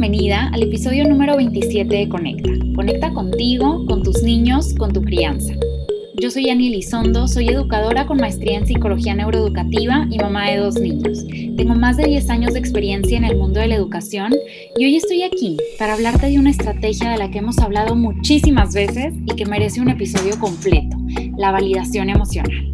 bienvenida al episodio número 27 de Conecta. Conecta contigo, con tus niños, con tu crianza. Yo soy Ani Lizondo, soy educadora con maestría en psicología neuroeducativa y mamá de dos niños. Tengo más de 10 años de experiencia en el mundo de la educación y hoy estoy aquí para hablarte de una estrategia de la que hemos hablado muchísimas veces y que merece un episodio completo, la validación emocional.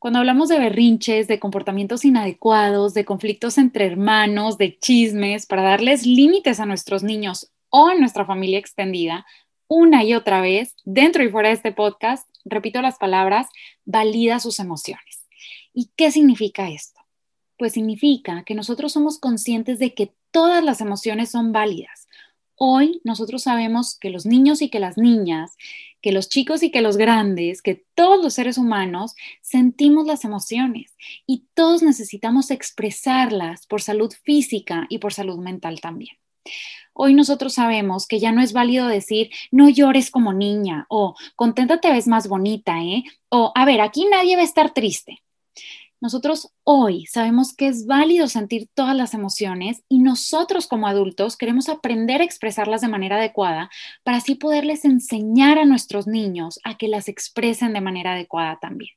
Cuando hablamos de berrinches, de comportamientos inadecuados, de conflictos entre hermanos, de chismes, para darles límites a nuestros niños o a nuestra familia extendida, una y otra vez, dentro y fuera de este podcast, repito las palabras, valida sus emociones. ¿Y qué significa esto? Pues significa que nosotros somos conscientes de que todas las emociones son válidas. Hoy nosotros sabemos que los niños y que las niñas que los chicos y que los grandes, que todos los seres humanos sentimos las emociones y todos necesitamos expresarlas por salud física y por salud mental también. Hoy nosotros sabemos que ya no es válido decir no llores como niña o contenta te ves más bonita, ¿eh? O a ver, aquí nadie va a estar triste. Nosotros hoy sabemos que es válido sentir todas las emociones y nosotros como adultos queremos aprender a expresarlas de manera adecuada para así poderles enseñar a nuestros niños a que las expresen de manera adecuada también.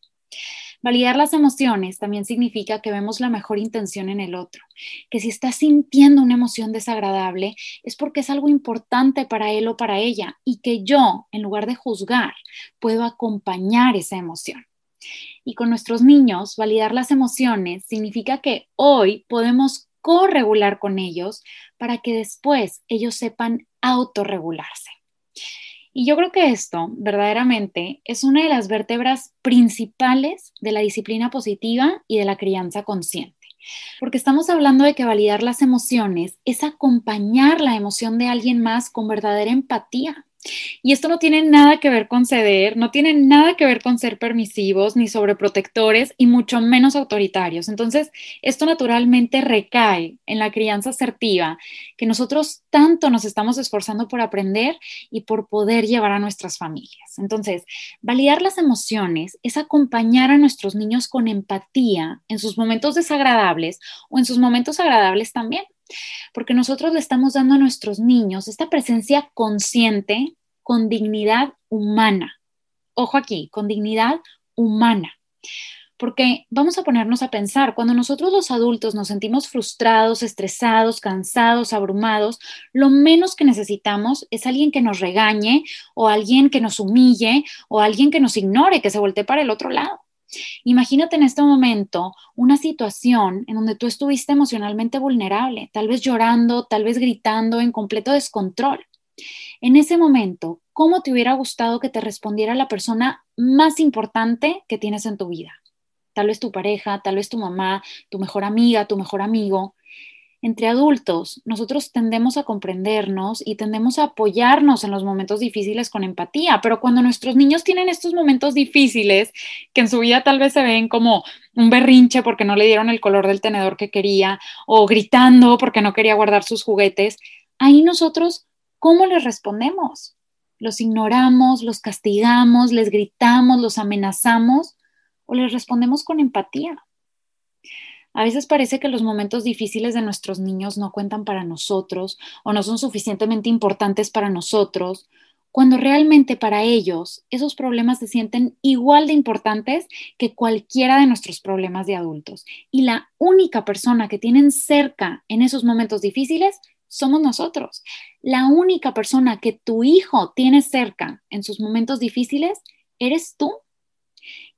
Validar las emociones también significa que vemos la mejor intención en el otro, que si está sintiendo una emoción desagradable es porque es algo importante para él o para ella y que yo, en lugar de juzgar, puedo acompañar esa emoción. Y con nuestros niños, validar las emociones significa que hoy podemos corregular con ellos para que después ellos sepan autorregularse. Y yo creo que esto verdaderamente es una de las vértebras principales de la disciplina positiva y de la crianza consciente. Porque estamos hablando de que validar las emociones es acompañar la emoción de alguien más con verdadera empatía. Y esto no tiene nada que ver con ceder, no tiene nada que ver con ser permisivos ni sobreprotectores y mucho menos autoritarios. Entonces, esto naturalmente recae en la crianza asertiva que nosotros tanto nos estamos esforzando por aprender y por poder llevar a nuestras familias. Entonces, validar las emociones es acompañar a nuestros niños con empatía en sus momentos desagradables o en sus momentos agradables también porque nosotros le estamos dando a nuestros niños esta presencia consciente con dignidad humana. Ojo aquí, con dignidad humana. Porque vamos a ponernos a pensar, cuando nosotros los adultos nos sentimos frustrados, estresados, cansados, abrumados, lo menos que necesitamos es alguien que nos regañe o alguien que nos humille o alguien que nos ignore, que se voltee para el otro lado. Imagínate en este momento una situación en donde tú estuviste emocionalmente vulnerable, tal vez llorando, tal vez gritando, en completo descontrol. En ese momento, ¿cómo te hubiera gustado que te respondiera la persona más importante que tienes en tu vida? Tal vez tu pareja, tal vez tu mamá, tu mejor amiga, tu mejor amigo entre adultos, nosotros tendemos a comprendernos y tendemos a apoyarnos en los momentos difíciles con empatía, pero cuando nuestros niños tienen estos momentos difíciles, que en su vida tal vez se ven como un berrinche porque no le dieron el color del tenedor que quería, o gritando porque no quería guardar sus juguetes, ahí nosotros, ¿cómo les respondemos? ¿Los ignoramos, los castigamos, les gritamos, los amenazamos o les respondemos con empatía? A veces parece que los momentos difíciles de nuestros niños no cuentan para nosotros o no son suficientemente importantes para nosotros, cuando realmente para ellos esos problemas se sienten igual de importantes que cualquiera de nuestros problemas de adultos. Y la única persona que tienen cerca en esos momentos difíciles somos nosotros. La única persona que tu hijo tiene cerca en sus momentos difíciles eres tú.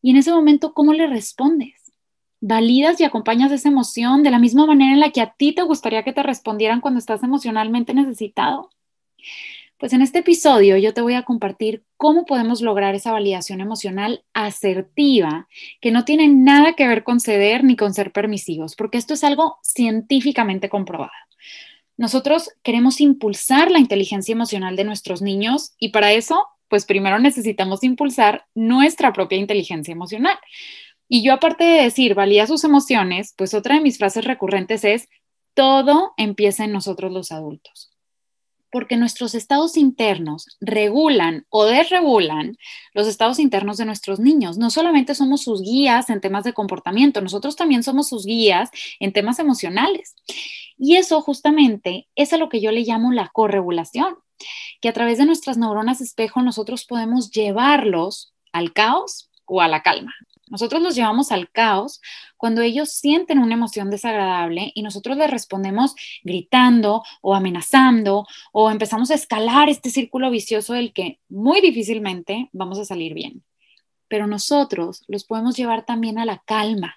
Y en ese momento, ¿cómo le respondes? Validas y acompañas esa emoción de la misma manera en la que a ti te gustaría que te respondieran cuando estás emocionalmente necesitado? Pues en este episodio yo te voy a compartir cómo podemos lograr esa validación emocional asertiva que no tiene nada que ver con ceder ni con ser permisivos, porque esto es algo científicamente comprobado. Nosotros queremos impulsar la inteligencia emocional de nuestros niños y para eso, pues primero necesitamos impulsar nuestra propia inteligencia emocional. Y yo aparte de decir, valía sus emociones, pues otra de mis frases recurrentes es, todo empieza en nosotros los adultos. porque nuestros estados internos regulan o desregulan los estados internos de nuestros niños. No solamente somos sus guías en temas de comportamiento, nosotros también somos sus guías en temas emocionales. Y eso justamente es a lo que yo le llamo la corregulación, que a través de nuestras neuronas espejo nosotros podemos llevarlos al caos o a la calma. Nosotros los llevamos al caos cuando ellos sienten una emoción desagradable y nosotros les respondemos gritando o amenazando o empezamos a escalar este círculo vicioso del que muy difícilmente vamos a salir bien. Pero nosotros los podemos llevar también a la calma.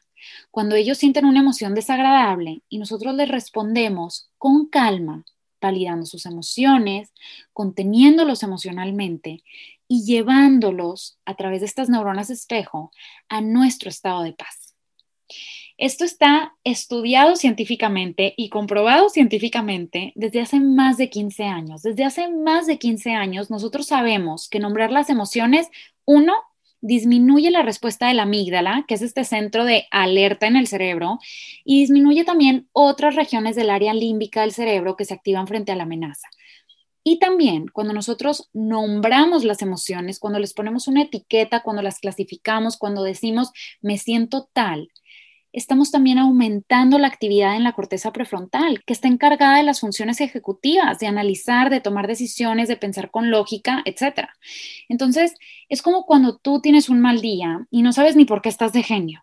Cuando ellos sienten una emoción desagradable y nosotros les respondemos con calma, validando sus emociones, conteniéndolos emocionalmente y llevándolos a través de estas neuronas espejo a nuestro estado de paz. Esto está estudiado científicamente y comprobado científicamente desde hace más de 15 años. Desde hace más de 15 años nosotros sabemos que nombrar las emociones, uno, disminuye la respuesta de la amígdala, que es este centro de alerta en el cerebro, y disminuye también otras regiones del área límbica del cerebro que se activan frente a la amenaza. Y también cuando nosotros nombramos las emociones, cuando les ponemos una etiqueta, cuando las clasificamos, cuando decimos me siento tal, estamos también aumentando la actividad en la corteza prefrontal, que está encargada de las funciones ejecutivas, de analizar, de tomar decisiones, de pensar con lógica, etc. Entonces, es como cuando tú tienes un mal día y no sabes ni por qué estás de genio.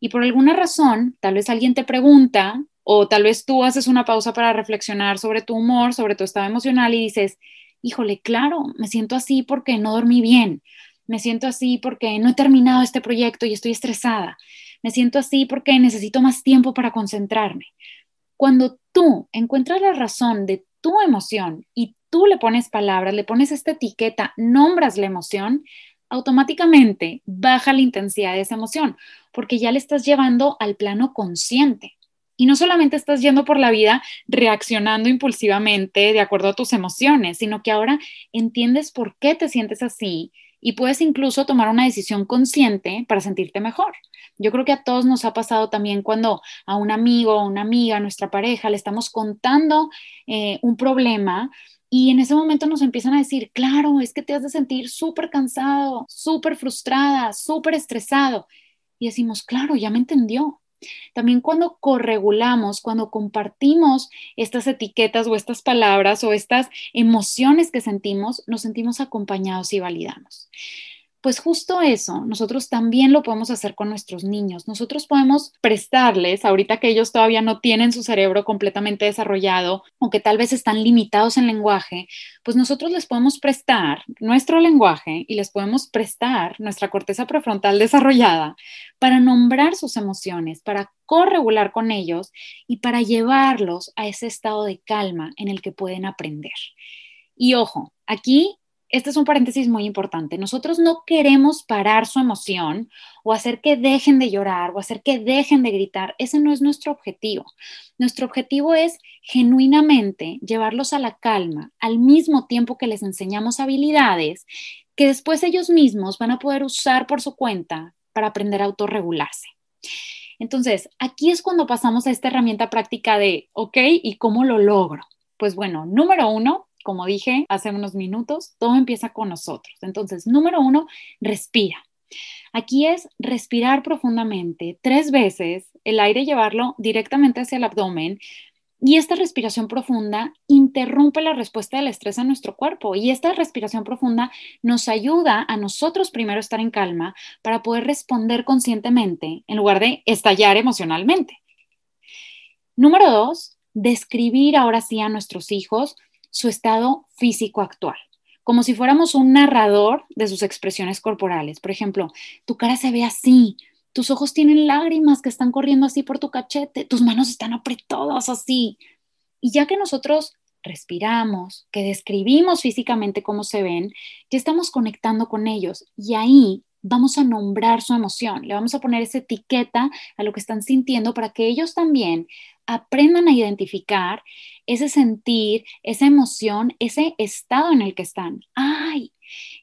Y por alguna razón, tal vez alguien te pregunta o tal vez tú haces una pausa para reflexionar sobre tu humor, sobre tu estado emocional y dices, híjole, claro, me siento así porque no dormí bien, me siento así porque no he terminado este proyecto y estoy estresada me siento así porque necesito más tiempo para concentrarme. Cuando tú encuentras la razón de tu emoción y tú le pones palabras, le pones esta etiqueta, nombras la emoción, automáticamente baja la intensidad de esa emoción, porque ya le estás llevando al plano consciente. Y no solamente estás yendo por la vida reaccionando impulsivamente de acuerdo a tus emociones, sino que ahora entiendes por qué te sientes así y puedes incluso tomar una decisión consciente para sentirte mejor. Yo creo que a todos nos ha pasado también cuando a un amigo o una amiga, a nuestra pareja, le estamos contando eh, un problema y en ese momento nos empiezan a decir, claro, es que te has de sentir súper cansado, súper frustrada, súper estresado. Y decimos, claro, ya me entendió. También cuando corregulamos, cuando compartimos estas etiquetas o estas palabras o estas emociones que sentimos, nos sentimos acompañados y validamos. Pues justo eso, nosotros también lo podemos hacer con nuestros niños. Nosotros podemos prestarles, ahorita que ellos todavía no tienen su cerebro completamente desarrollado o que tal vez están limitados en lenguaje, pues nosotros les podemos prestar nuestro lenguaje y les podemos prestar nuestra corteza prefrontal desarrollada para nombrar sus emociones, para corregular con ellos y para llevarlos a ese estado de calma en el que pueden aprender. Y ojo, aquí este es un paréntesis muy importante. Nosotros no queremos parar su emoción o hacer que dejen de llorar o hacer que dejen de gritar. Ese no es nuestro objetivo. Nuestro objetivo es genuinamente llevarlos a la calma al mismo tiempo que les enseñamos habilidades que después ellos mismos van a poder usar por su cuenta para aprender a autorregularse. Entonces, aquí es cuando pasamos a esta herramienta práctica de, ok, ¿y cómo lo logro? Pues bueno, número uno, como dije hace unos minutos, todo empieza con nosotros. Entonces, número uno, respira. Aquí es respirar profundamente tres veces, el aire llevarlo directamente hacia el abdomen y esta respiración profunda interrumpe la respuesta del estrés a nuestro cuerpo y esta respiración profunda nos ayuda a nosotros primero estar en calma para poder responder conscientemente en lugar de estallar emocionalmente. Número dos, describir ahora sí a nuestros hijos su estado físico actual, como si fuéramos un narrador de sus expresiones corporales. Por ejemplo, tu cara se ve así, tus ojos tienen lágrimas que están corriendo así por tu cachete, tus manos están apretadas así. Y ya que nosotros respiramos, que describimos físicamente cómo se ven, ya estamos conectando con ellos. Y ahí vamos a nombrar su emoción, le vamos a poner esa etiqueta a lo que están sintiendo para que ellos también aprendan a identificar ese sentir, esa emoción, ese estado en el que están. Ay,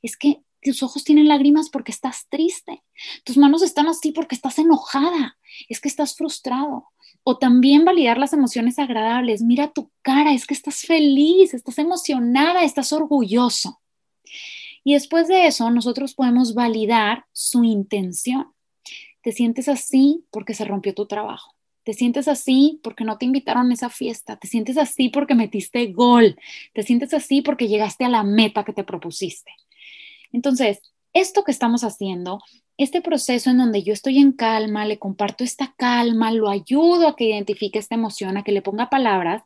es que tus ojos tienen lágrimas porque estás triste, tus manos están así porque estás enojada, es que estás frustrado. O también validar las emociones agradables. Mira tu cara, es que estás feliz, estás emocionada, estás orgulloso. Y después de eso, nosotros podemos validar su intención. Te sientes así porque se rompió tu trabajo. Te sientes así porque no te invitaron a esa fiesta. Te sientes así porque metiste gol. Te sientes así porque llegaste a la meta que te propusiste. Entonces, esto que estamos haciendo, este proceso en donde yo estoy en calma, le comparto esta calma, lo ayudo a que identifique esta emoción, a que le ponga palabras,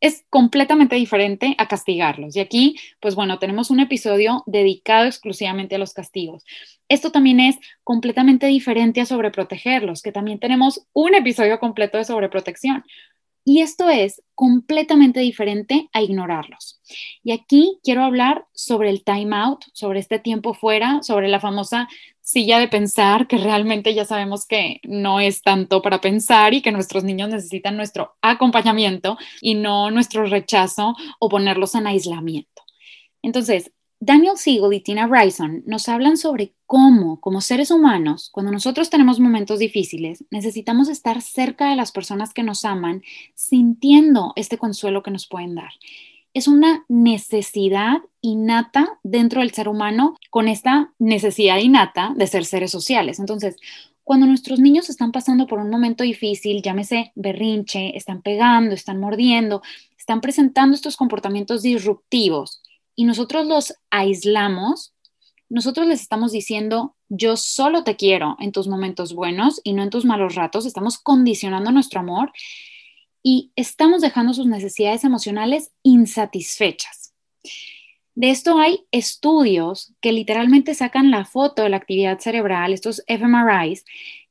es completamente diferente a castigarlos. Y aquí, pues bueno, tenemos un episodio dedicado exclusivamente a los castigos. Esto también es completamente diferente a sobreprotegerlos, que también tenemos un episodio completo de sobreprotección. Y esto es completamente diferente a ignorarlos. Y aquí quiero hablar sobre el time out, sobre este tiempo fuera, sobre la famosa silla de pensar, que realmente ya sabemos que no es tanto para pensar y que nuestros niños necesitan nuestro acompañamiento y no nuestro rechazo o ponerlos en aislamiento. Entonces, Daniel Siegel y Tina Bryson nos hablan sobre cómo, como seres humanos, cuando nosotros tenemos momentos difíciles, necesitamos estar cerca de las personas que nos aman, sintiendo este consuelo que nos pueden dar. Es una necesidad innata dentro del ser humano con esta necesidad innata de ser seres sociales. Entonces, cuando nuestros niños están pasando por un momento difícil, llámese berrinche, están pegando, están mordiendo, están presentando estos comportamientos disruptivos, y nosotros los aislamos, nosotros les estamos diciendo, yo solo te quiero en tus momentos buenos y no en tus malos ratos, estamos condicionando nuestro amor y estamos dejando sus necesidades emocionales insatisfechas. De esto hay estudios que literalmente sacan la foto de la actividad cerebral, estos fMRIs,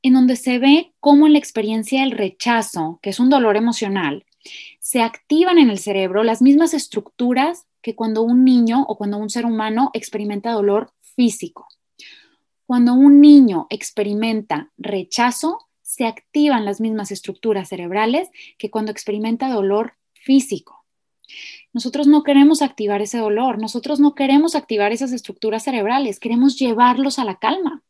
en donde se ve cómo en la experiencia del rechazo, que es un dolor emocional, se activan en el cerebro las mismas estructuras que cuando un niño o cuando un ser humano experimenta dolor físico. Cuando un niño experimenta rechazo, se activan las mismas estructuras cerebrales que cuando experimenta dolor físico. Nosotros no queremos activar ese dolor, nosotros no queremos activar esas estructuras cerebrales, queremos llevarlos a la calma.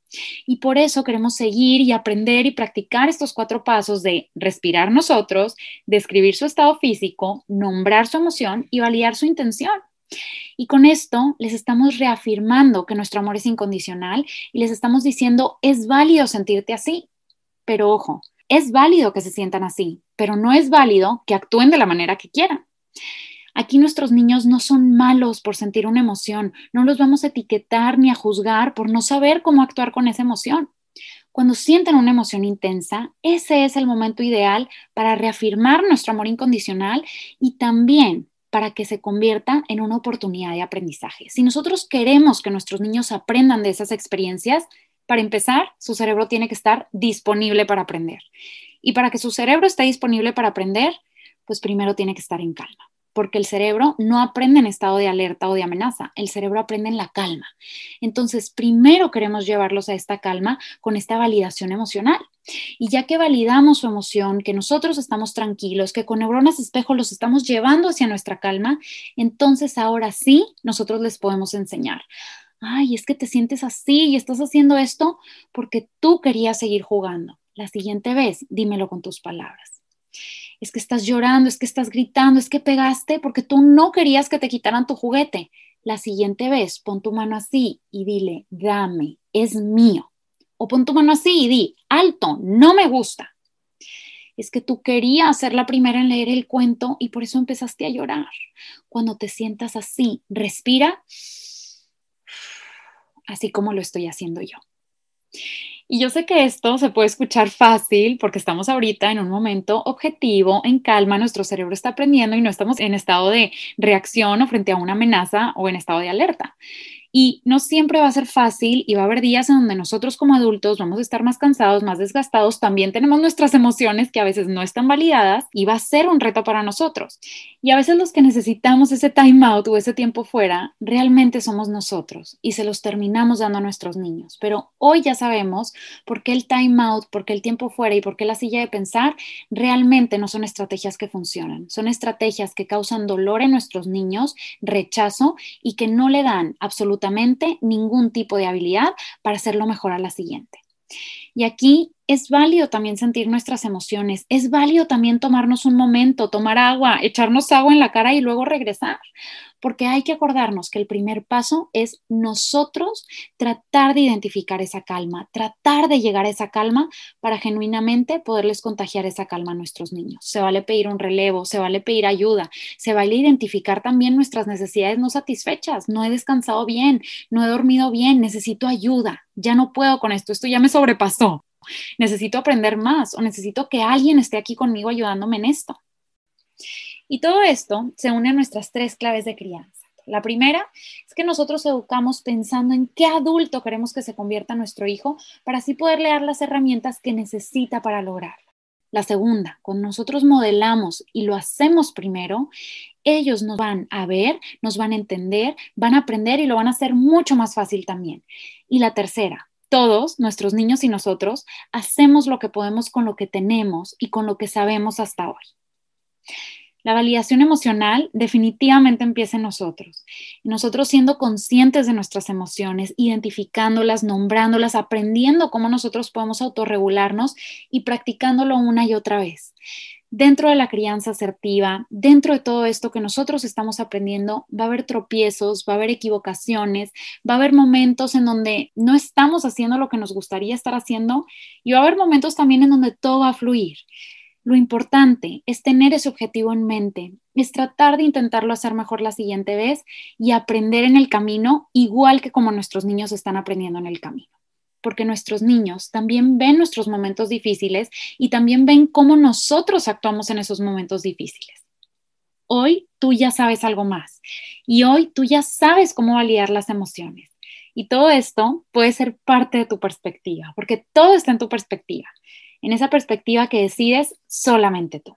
Y por eso queremos seguir y aprender y practicar estos cuatro pasos de respirar nosotros, describir su estado físico, nombrar su emoción y validar su intención. Y con esto les estamos reafirmando que nuestro amor es incondicional y les estamos diciendo, es válido sentirte así. Pero ojo, es válido que se sientan así, pero no es válido que actúen de la manera que quieran. Aquí nuestros niños no son malos por sentir una emoción, no los vamos a etiquetar ni a juzgar por no saber cómo actuar con esa emoción. Cuando sienten una emoción intensa, ese es el momento ideal para reafirmar nuestro amor incondicional y también para que se convierta en una oportunidad de aprendizaje. Si nosotros queremos que nuestros niños aprendan de esas experiencias, para empezar, su cerebro tiene que estar disponible para aprender. Y para que su cerebro esté disponible para aprender, pues primero tiene que estar en calma porque el cerebro no aprende en estado de alerta o de amenaza, el cerebro aprende en la calma. Entonces, primero queremos llevarlos a esta calma con esta validación emocional. Y ya que validamos su emoción, que nosotros estamos tranquilos, que con neuronas espejo los estamos llevando hacia nuestra calma, entonces ahora sí nosotros les podemos enseñar. Ay, es que te sientes así y estás haciendo esto porque tú querías seguir jugando. La siguiente vez, dímelo con tus palabras es que estás llorando, es que estás gritando, es que pegaste porque tú no querías que te quitaran tu juguete. La siguiente vez, pon tu mano así y dile, dame, es mío. O pon tu mano así y di, alto, no me gusta. Es que tú querías ser la primera en leer el cuento y por eso empezaste a llorar. Cuando te sientas así, respira, así como lo estoy haciendo yo. Y yo sé que esto se puede escuchar fácil porque estamos ahorita en un momento objetivo, en calma, nuestro cerebro está aprendiendo y no estamos en estado de reacción o frente a una amenaza o en estado de alerta. Y no siempre va a ser fácil y va a haber días en donde nosotros como adultos vamos a estar más cansados, más desgastados, también tenemos nuestras emociones que a veces no están validadas y va a ser un reto para nosotros. Y a veces los que necesitamos ese time out o ese tiempo fuera, realmente somos nosotros y se los terminamos dando a nuestros niños. Pero hoy ya sabemos por qué el time out, por qué el tiempo fuera y por qué la silla de pensar realmente no son estrategias que funcionan. Son estrategias que causan dolor en nuestros niños, rechazo y que no le dan absolutamente ningún tipo de habilidad para hacerlo mejor a la siguiente. Y aquí es válido también sentir nuestras emociones, es válido también tomarnos un momento, tomar agua, echarnos agua en la cara y luego regresar, porque hay que acordarnos que el primer paso es nosotros tratar de identificar esa calma, tratar de llegar a esa calma para genuinamente poderles contagiar esa calma a nuestros niños. Se vale pedir un relevo, se vale pedir ayuda, se vale identificar también nuestras necesidades no satisfechas, no he descansado bien, no he dormido bien, necesito ayuda, ya no puedo con esto, esto ya me sobrepasó necesito aprender más o necesito que alguien esté aquí conmigo ayudándome en esto. Y todo esto se une a nuestras tres claves de crianza. La primera es que nosotros educamos pensando en qué adulto queremos que se convierta nuestro hijo para así poderle dar las herramientas que necesita para lograrlo. La segunda, cuando nosotros modelamos y lo hacemos primero, ellos nos van a ver, nos van a entender, van a aprender y lo van a hacer mucho más fácil también. Y la tercera, todos, nuestros niños y nosotros, hacemos lo que podemos con lo que tenemos y con lo que sabemos hasta hoy. La validación emocional definitivamente empieza en nosotros. Nosotros siendo conscientes de nuestras emociones, identificándolas, nombrándolas, aprendiendo cómo nosotros podemos autorregularnos y practicándolo una y otra vez dentro de la crianza asertiva, dentro de todo esto que nosotros estamos aprendiendo, va a haber tropiezos, va a haber equivocaciones, va a haber momentos en donde no estamos haciendo lo que nos gustaría estar haciendo y va a haber momentos también en donde todo va a fluir. Lo importante es tener ese objetivo en mente, es tratar de intentarlo hacer mejor la siguiente vez y aprender en el camino, igual que como nuestros niños están aprendiendo en el camino porque nuestros niños también ven nuestros momentos difíciles y también ven cómo nosotros actuamos en esos momentos difíciles. Hoy tú ya sabes algo más y hoy tú ya sabes cómo validar las emociones. Y todo esto puede ser parte de tu perspectiva, porque todo está en tu perspectiva, en esa perspectiva que decides solamente tú.